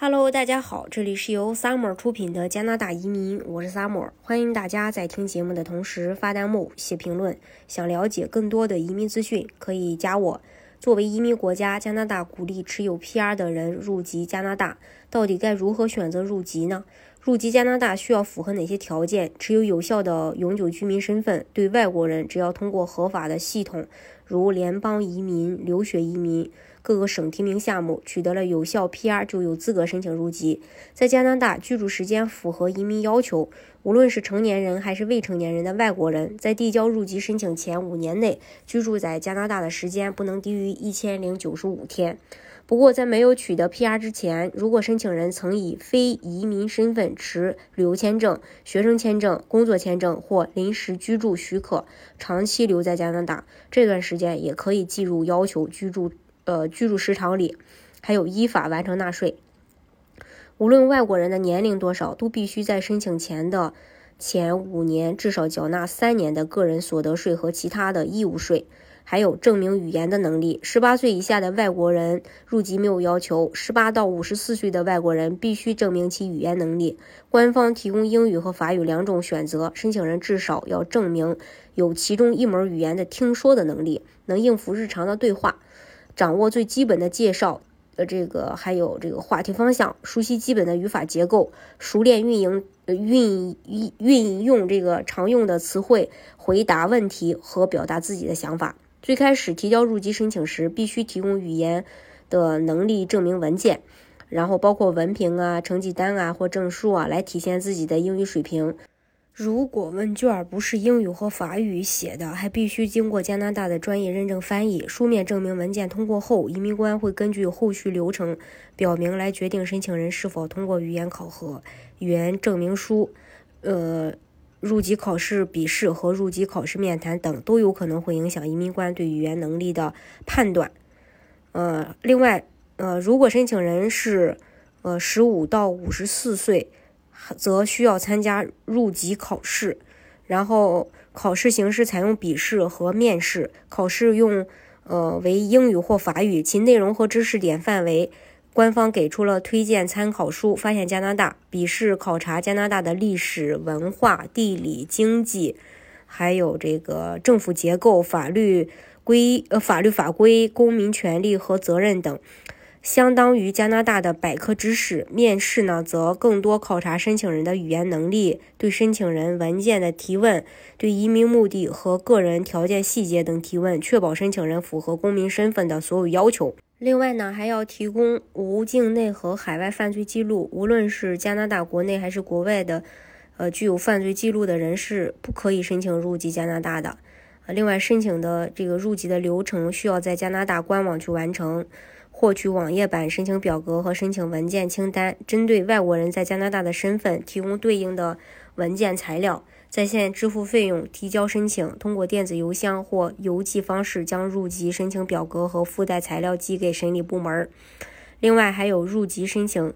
Hello，大家好，这里是由 Summer 出品的加拿大移民，我是 Summer，欢迎大家在听节目的同时发弹幕、写评论。想了解更多的移民资讯，可以加我。作为移民国家，加拿大鼓励持有 PR 的人入籍加拿大。到底该如何选择入籍呢？入籍加拿大需要符合哪些条件？持有有效的永久居民身份。对外国人，只要通过合法的系统，如联邦移民、留学移民。各个省提名项目取得了有效 PR 就有资格申请入籍。在加拿大居住时间符合移民要求，无论是成年人还是未成年人的外国人，在递交入籍申请前五年内居住在加拿大的时间不能低于一千零九十五天。不过，在没有取得 PR 之前，如果申请人曾以非移民身份持旅游签证、学生签证、工作签证或临时居住许可，长期留在加拿大，这段时间也可以计入要求居住。呃，居住时长里，还有依法完成纳税。无论外国人的年龄多少，都必须在申请前的前五年至少缴纳三年的个人所得税和其他的义务税，还有证明语言的能力。十八岁以下的外国人入籍没有要求，十八到五十四岁的外国人必须证明其语言能力。官方提供英语和法语两种选择，申请人至少要证明有其中一门语言的听说的能力，能应付日常的对话。掌握最基本的介绍，呃，这个还有这个话题方向，熟悉基本的语法结构，熟练运营运运运用这个常用的词汇，回答问题和表达自己的想法。最开始提交入籍申请时，必须提供语言的能力证明文件，然后包括文凭啊、成绩单啊或证书啊，来体现自己的英语水平。如果问卷不是英语和法语写的，还必须经过加拿大的专业认证翻译。书面证明文件通过后，移民官会根据后续流程表明来决定申请人是否通过语言考核。语言证明书、呃，入籍考试笔试和入籍考试面谈等都有可能会影响移民官对语言能力的判断。呃，另外，呃，如果申请人是呃十五到五十四岁。则需要参加入籍考试，然后考试形式采用笔试和面试，考试用呃为英语或法语，其内容和知识点范围，官方给出了推荐参考书。发现加拿大笔试考察加拿大的历史文化、地理、经济，还有这个政府结构、法律规呃法律法规、公民权利和责任等。相当于加拿大的百科知识。面试呢，则更多考察申请人的语言能力，对申请人文件的提问，对移民目的和个人条件细节等提问，确保申请人符合公民身份的所有要求。另外呢，还要提供无境内和海外犯罪记录。无论是加拿大国内还是国外的，呃，具有犯罪记录的人士，不可以申请入籍加拿大的。另外，申请的这个入籍的流程需要在加拿大官网去完成。获取网页版申请表格和申请文件清单，针对外国人在加拿大的身份提供对应的文件材料，在线支付费用，提交申请，通过电子邮箱或邮寄方式将入籍申请表格和附带材料寄给审理部门。另外，还有入籍申请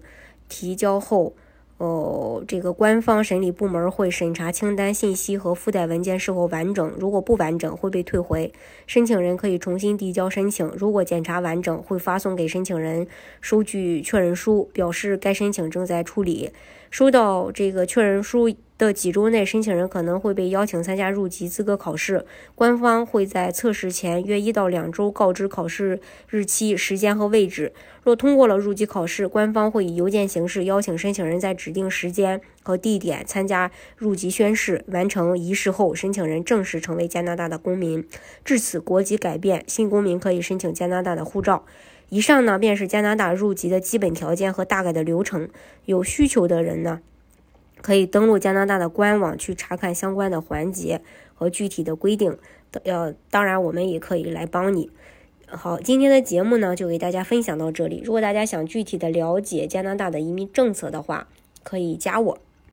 提交后。哦，这个官方审理部门会审查清单信息和附带文件是否完整，如果不完整会被退回。申请人可以重新递交申请，如果检查完整，会发送给申请人收据确认书，表示该申请正在处理。收到这个确认书的几周内，申请人可能会被邀请参加入籍资格考试。官方会在测试前约一到两周告知考试日期、时间和位置。若通过了入籍考试，官方会以邮件形式邀请申请人在指定时间和地点参加入籍宣誓。完成仪式后，申请人正式成为加拿大的公民。至此，国籍改变，新公民可以申请加拿大的护照。以上呢，便是加拿大入籍的基本条件和大概的流程。有需求的人呢，可以登录加拿大的官网去查看相关的环节和具体的规定。要当然，我们也可以来帮你。好，今天的节目呢，就给大家分享到这里。如果大家想具体的了解加拿大的移民政策的话，可以加我。